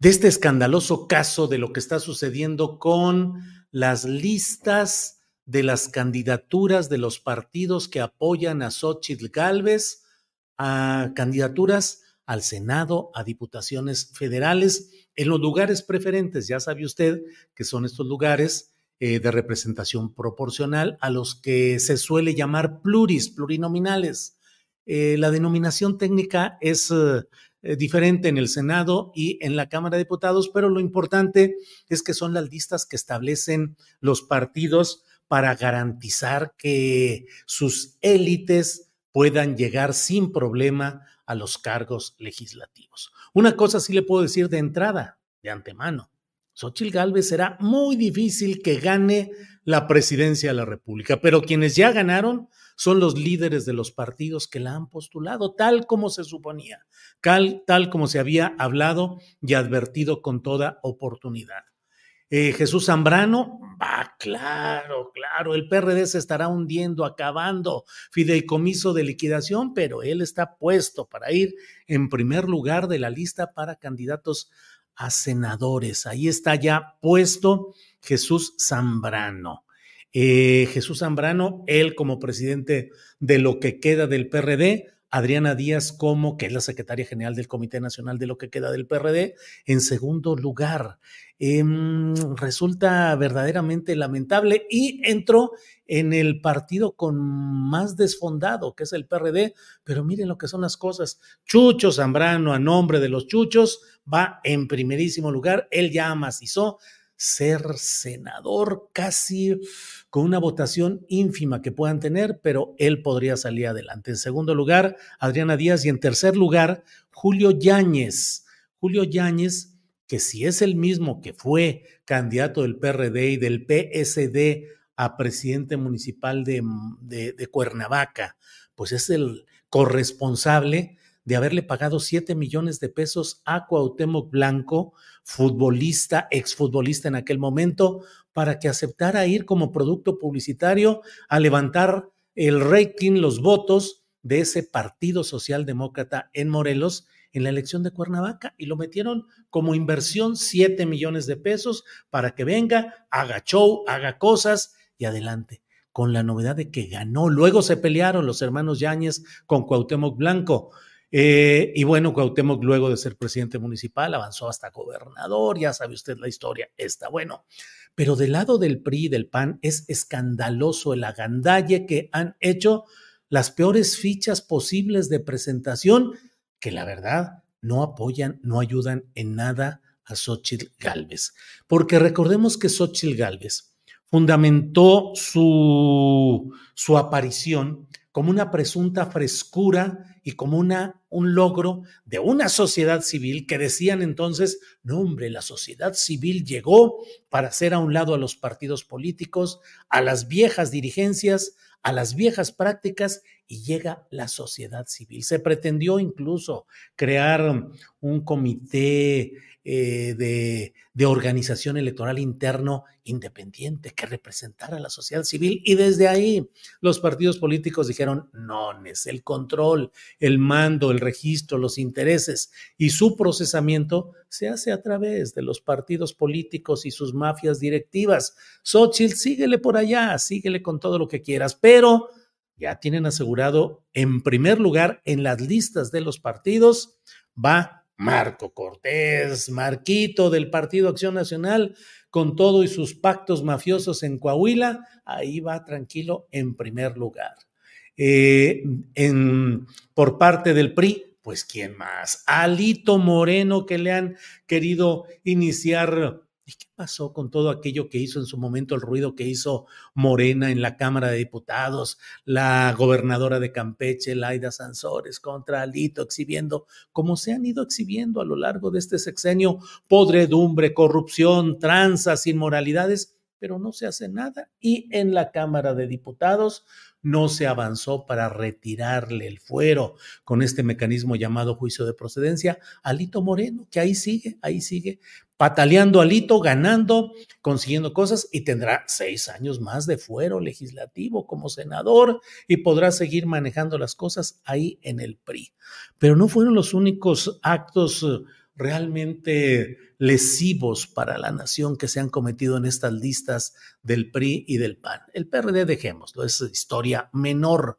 de este escandaloso caso de lo que está sucediendo con las listas de las candidaturas de los partidos que apoyan a Xochitl Galvez, a candidaturas al Senado, a diputaciones federales, en los lugares preferentes. Ya sabe usted que son estos lugares eh, de representación proporcional a los que se suele llamar pluris, plurinominales. Eh, la denominación técnica es eh, diferente en el Senado y en la Cámara de Diputados, pero lo importante es que son las listas que establecen los partidos para garantizar que sus élites puedan llegar sin problema a los cargos legislativos. Una cosa sí le puedo decir de entrada, de antemano. Xochitl Gálvez será muy difícil que gane la presidencia de la República, pero quienes ya ganaron son los líderes de los partidos que la han postulado, tal como se suponía, tal, tal como se había hablado y advertido con toda oportunidad. Eh, Jesús Zambrano, va, claro, claro, el PRD se estará hundiendo, acabando, fideicomiso de liquidación, pero él está puesto para ir en primer lugar de la lista para candidatos a senadores. Ahí está ya puesto Jesús Zambrano. Eh, Jesús Zambrano, él como presidente de lo que queda del PRD, Adriana Díaz como, que es la secretaria general del Comité Nacional de lo que queda del PRD, en segundo lugar. Em, resulta verdaderamente lamentable y entró en el partido con más desfondado, que es el PRD, pero miren lo que son las cosas. Chucho Zambrano, a nombre de los Chuchos, va en primerísimo lugar, él ya amacizó ser senador casi con una votación ínfima que puedan tener, pero él podría salir adelante. En segundo lugar, Adriana Díaz y en tercer lugar, Julio Yáñez. Julio Yáñez, que si es el mismo que fue candidato del PRD y del PSD a presidente municipal de, de, de Cuernavaca, pues es el corresponsable de haberle pagado 7 millones de pesos a Cuauhtémoc Blanco, futbolista, exfutbolista en aquel momento, para que aceptara ir como producto publicitario a levantar el rating, los votos de ese Partido Socialdemócrata en Morelos en la elección de Cuernavaca y lo metieron como inversión 7 millones de pesos para que venga, haga show, haga cosas y adelante. con la novedad de que ganó. Luego se pelearon los hermanos Yáñez con Cuauhtémoc Blanco. Eh, y bueno, Cuauhtémoc, luego de ser presidente municipal, avanzó hasta gobernador, ya sabe usted la historia, está bueno. Pero del lado del PRI y del PAN es escandaloso el agandalle que han hecho las peores fichas posibles de presentación, que la verdad no apoyan, no ayudan en nada a Xochitl Galvez. Porque recordemos que Xochitl Galvez fundamentó su, su aparición como una presunta frescura y como una, un logro de una sociedad civil que decían entonces, no hombre, la sociedad civil llegó para hacer a un lado a los partidos políticos, a las viejas dirigencias, a las viejas prácticas y llega la sociedad civil. Se pretendió incluso crear un comité eh, de, de, organización electoral interno independiente que representara a la sociedad civil y desde ahí los partidos políticos dijeron, no, es el control, el mando, el registro, los intereses y su procesamiento se hace a través de los partidos políticos y sus mafias directivas. Xochitl, síguele por allá, síguele con todo lo que quieras, pero ya tienen asegurado en primer lugar en las listas de los partidos va Marco Cortés, Marquito del Partido Acción Nacional, con todo y sus pactos mafiosos en Coahuila, ahí va tranquilo en primer lugar. Eh, en, por parte del PRI, pues ¿quién más? Alito Moreno, que le han querido iniciar ¿Y qué pasó con todo aquello que hizo en su momento, el ruido que hizo Morena en la Cámara de Diputados, la gobernadora de Campeche, Laida Sansores, contra Alito, exhibiendo, como se han ido exhibiendo a lo largo de este sexenio, podredumbre, corrupción, tranzas, inmoralidades? pero no se hace nada. Y en la Cámara de Diputados no se avanzó para retirarle el fuero con este mecanismo llamado juicio de procedencia a Lito Moreno, que ahí sigue, ahí sigue, pataleando a Lito, ganando, consiguiendo cosas y tendrá seis años más de fuero legislativo como senador y podrá seguir manejando las cosas ahí en el PRI. Pero no fueron los únicos actos eh, realmente lesivos para la nación que se han cometido en estas listas del PRI y del PAN. El PRD, dejémoslo, es historia menor.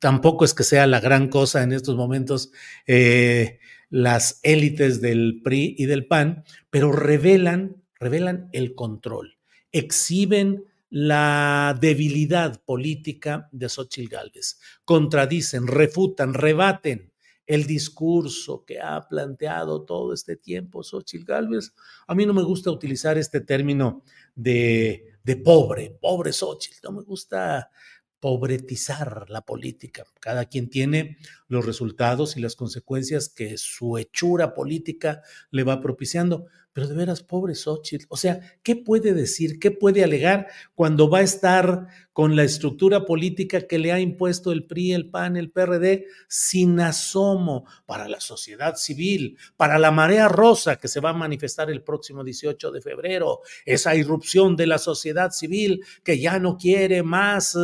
Tampoco es que sea la gran cosa en estos momentos eh, las élites del PRI y del PAN, pero revelan, revelan el control, exhiben la debilidad política de Xochitl Gálvez, contradicen, refutan, rebaten el discurso que ha planteado todo este tiempo Xochitl Gálvez. A mí no me gusta utilizar este término de, de pobre, pobre Xochitl, no me gusta pobretizar la política. Cada quien tiene los resultados y las consecuencias que su hechura política le va propiciando. Pero de veras, pobre Xochitl, o sea, ¿qué puede decir, qué puede alegar cuando va a estar con la estructura política que le ha impuesto el PRI, el PAN, el PRD, sin asomo para la sociedad civil, para la marea rosa que se va a manifestar el próximo 18 de febrero, esa irrupción de la sociedad civil que ya no quiere más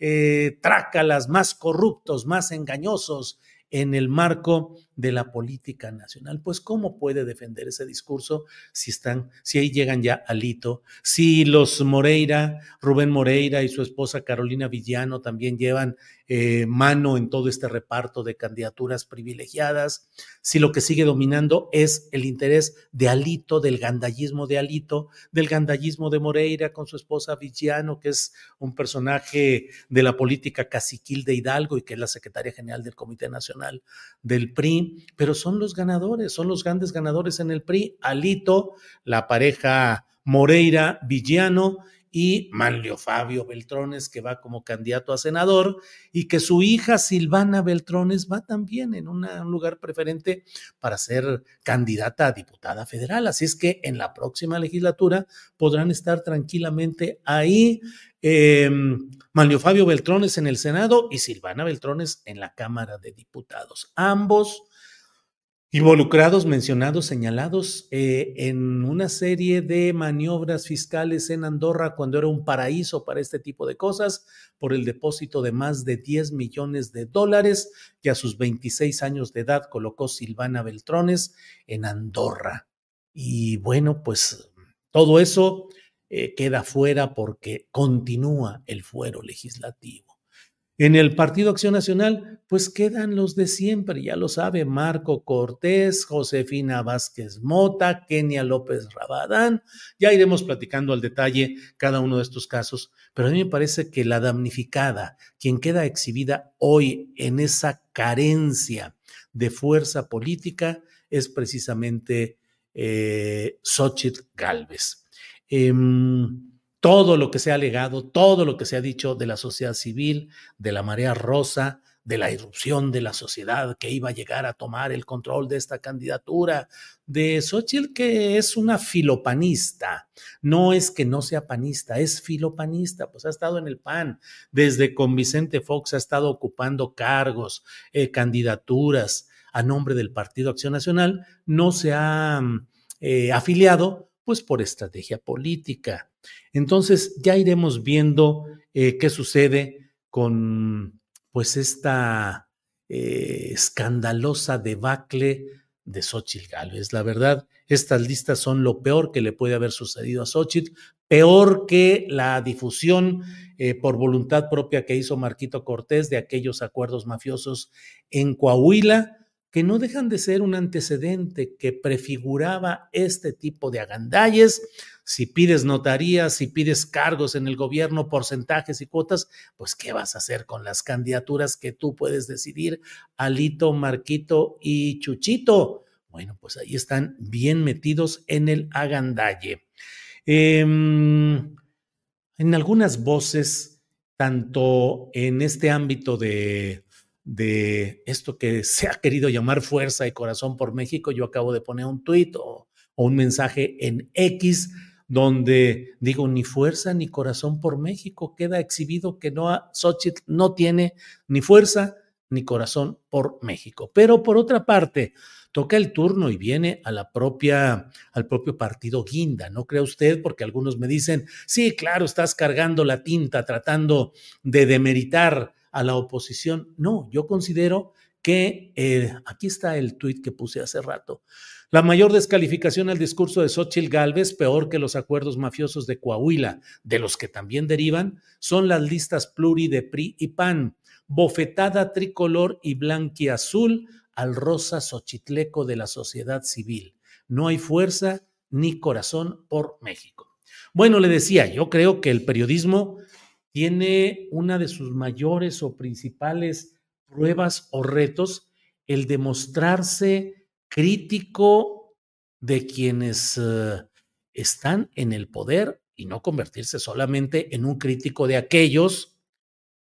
eh, trácalas, más corruptos, más engañosos en el marco de la política nacional. Pues, ¿cómo puede defender ese discurso si están, si ahí llegan ya Alito, si los Moreira, Rubén Moreira y su esposa Carolina Villano también llevan eh, mano en todo este reparto de candidaturas privilegiadas, si lo que sigue dominando es el interés de Alito, del gandallismo de Alito, del gandallismo de Moreira con su esposa Villano, que es un personaje de la política caciquil de Hidalgo y que es la secretaria general del Comité Nacional del PRI, pero son los ganadores, son los grandes ganadores en el PRI, Alito, la pareja Moreira Villano y Manlio Fabio Beltrones, que va como candidato a senador, y que su hija Silvana Beltrones va también en un lugar preferente para ser candidata a diputada federal. Así es que en la próxima legislatura podrán estar tranquilamente ahí. Eh, Manlio Fabio Beltrones en el Senado y Silvana Beltrones en la Cámara de Diputados. Ambos involucrados, mencionados, señalados eh, en una serie de maniobras fiscales en Andorra cuando era un paraíso para este tipo de cosas, por el depósito de más de 10 millones de dólares que a sus 26 años de edad colocó Silvana Beltrones en Andorra. Y bueno, pues todo eso eh, queda fuera porque continúa el fuero legislativo. En el Partido Acción Nacional, pues quedan los de siempre, ya lo sabe Marco Cortés, Josefina Vázquez Mota, Kenia López Rabadán. Ya iremos platicando al detalle cada uno de estos casos, pero a mí me parece que la damnificada, quien queda exhibida hoy en esa carencia de fuerza política, es precisamente eh, Xochitl Galvez. Em, todo lo que se ha alegado, todo lo que se ha dicho de la sociedad civil, de la marea rosa, de la irrupción de la sociedad que iba a llegar a tomar el control de esta candidatura, de Xochitl que es una filopanista, no es que no sea panista, es filopanista, pues ha estado en el PAN, desde con Vicente Fox ha estado ocupando cargos, eh, candidaturas a nombre del Partido Acción Nacional, no se ha eh, afiliado pues por estrategia política. Entonces ya iremos viendo eh, qué sucede con pues esta eh, escandalosa debacle de Xochitl Gálvez. La verdad, estas listas son lo peor que le puede haber sucedido a Xochitl, peor que la difusión eh, por voluntad propia que hizo Marquito Cortés de aquellos acuerdos mafiosos en Coahuila que no dejan de ser un antecedente que prefiguraba este tipo de agandalles. Si pides notarías, si pides cargos en el gobierno, porcentajes y cuotas, pues ¿qué vas a hacer con las candidaturas que tú puedes decidir, Alito, Marquito y Chuchito? Bueno, pues ahí están bien metidos en el agandalle. Em, en algunas voces, tanto en este ámbito de de esto que se ha querido llamar fuerza y corazón por México, yo acabo de poner un tuit o, un mensaje en X donde digo ni fuerza ni corazón por México, queda exhibido que no Xochitl no tiene ni fuerza ni corazón por México. Pero por otra parte, toca el turno y viene a la propia, al propio partido Guinda, ¿no cree usted? Porque algunos me dicen, sí, claro, estás cargando la tinta tratando de demeritar a la oposición. No, yo considero que eh, aquí está el tuit que puse hace rato. La mayor descalificación al discurso de Xochitl Gálvez, peor que los acuerdos mafiosos de Coahuila, de los que también derivan, son las listas pluri de PRI y PAN, bofetada tricolor y blanquiazul al rosa xochitleco de la sociedad civil. No hay fuerza ni corazón por México. Bueno, le decía, yo creo que el periodismo tiene una de sus mayores o principales pruebas o retos el demostrarse crítico de quienes eh, están en el poder y no convertirse solamente en un crítico de aquellos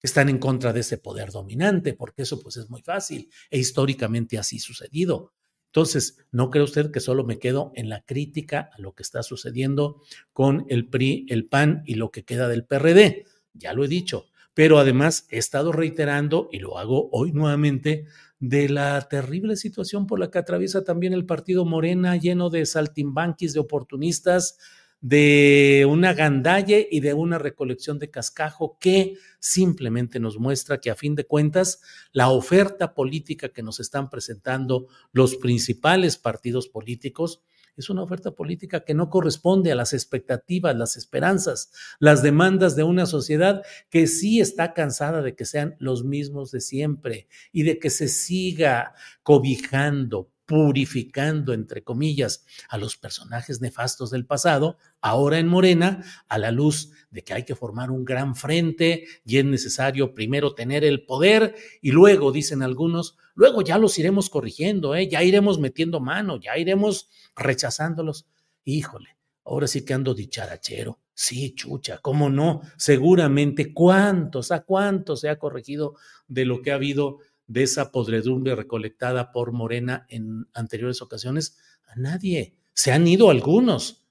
que están en contra de ese poder dominante, porque eso pues es muy fácil e históricamente así sucedido. Entonces, ¿no cree usted que solo me quedo en la crítica a lo que está sucediendo con el PRI, el PAN y lo que queda del PRD? ya lo he dicho, pero además he estado reiterando, y lo hago hoy nuevamente, de la terrible situación por la que atraviesa también el partido Morena, lleno de saltimbanquis, de oportunistas, de una gandalle y de una recolección de cascajo que simplemente nos muestra que a fin de cuentas la oferta política que nos están presentando los principales partidos políticos es una oferta política que no corresponde a las expectativas, las esperanzas, las demandas de una sociedad que sí está cansada de que sean los mismos de siempre y de que se siga cobijando, purificando, entre comillas, a los personajes nefastos del pasado, ahora en Morena, a la luz de que hay que formar un gran frente y es necesario primero tener el poder y luego, dicen algunos, luego ya los iremos corrigiendo, ¿eh? ya iremos metiendo mano, ya iremos rechazándolos. Híjole, ahora sí que ando dicharachero. Sí, chucha, ¿cómo no? Seguramente, ¿cuántos, a cuántos se ha corregido de lo que ha habido de esa podredumbre recolectada por Morena en anteriores ocasiones? A nadie. Se han ido algunos.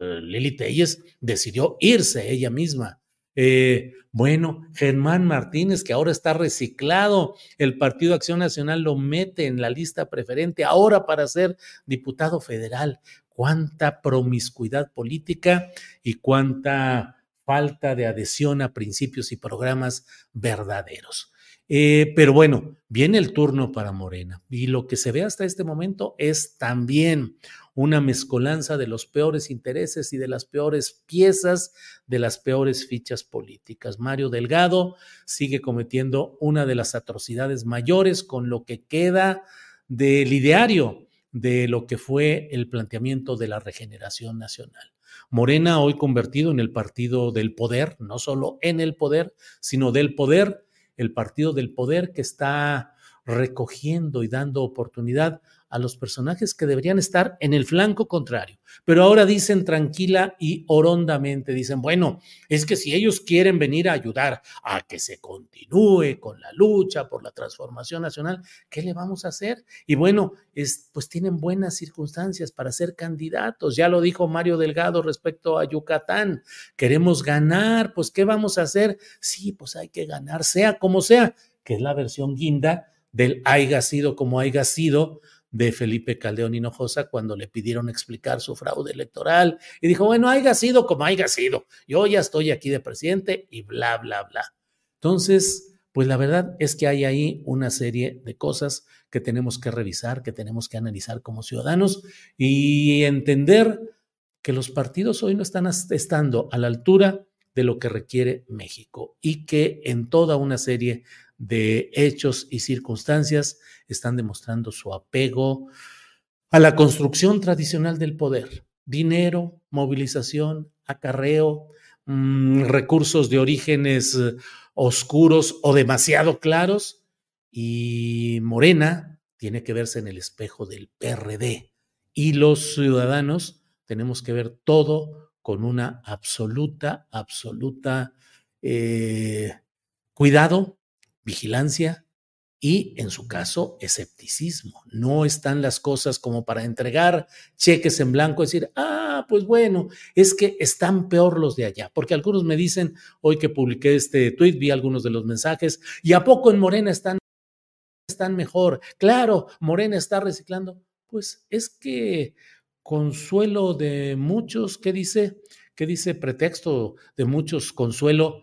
Eh, Lili Telles decidió irse ella misma. Eh, bueno, Germán Martínez, que ahora está reciclado, el Partido Acción Nacional lo mete en la lista preferente ahora para ser diputado federal. Cuánta promiscuidad política y cuánta falta de adhesión a principios y programas verdaderos. Eh, pero bueno, viene el turno para Morena y lo que se ve hasta este momento es también una mezcolanza de los peores intereses y de las peores piezas, de las peores fichas políticas. Mario Delgado sigue cometiendo una de las atrocidades mayores con lo que queda del ideario de lo que fue el planteamiento de la regeneración nacional. Morena hoy convertido en el partido del poder, no solo en el poder, sino del poder, el partido del poder que está recogiendo y dando oportunidad a los personajes que deberían estar en el flanco contrario. Pero ahora dicen tranquila y orondamente, dicen, bueno, es que si ellos quieren venir a ayudar a que se continúe con la lucha por la transformación nacional, ¿qué le vamos a hacer? Y bueno, es, pues tienen buenas circunstancias para ser candidatos. Ya lo dijo Mario Delgado respecto a Yucatán. Queremos ganar, pues ¿qué vamos a hacer? Sí, pues hay que ganar, sea como sea, que es la versión guinda del haya sido como haya sido de Felipe Caldeón Hinojosa cuando le pidieron explicar su fraude electoral y dijo, bueno, haya sido como haya sido, yo ya estoy aquí de presidente y bla, bla, bla. Entonces, pues la verdad es que hay ahí una serie de cosas que tenemos que revisar, que tenemos que analizar como ciudadanos y entender que los partidos hoy no están estando a la altura de lo que requiere México y que en toda una serie de hechos y circunstancias están demostrando su apego a la construcción tradicional del poder. Dinero, movilización, acarreo, mm, recursos de orígenes eh, oscuros o demasiado claros. Y Morena tiene que verse en el espejo del PRD. Y los ciudadanos tenemos que ver todo con una absoluta, absoluta eh, cuidado, vigilancia y, en su caso, escepticismo. No están las cosas como para entregar cheques en blanco decir, ah, pues bueno, es que están peor los de allá. Porque algunos me dicen, hoy que publiqué este tweet, vi algunos de los mensajes, ¿y a poco en Morena están, están mejor? Claro, Morena está reciclando. Pues es que consuelo de muchos, ¿qué dice? ¿Qué dice pretexto de muchos? Consuelo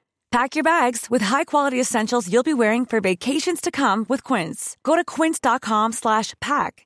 Pack your bags with high-quality essentials you'll be wearing for vacations to come with Quince. Go to quince.com slash pack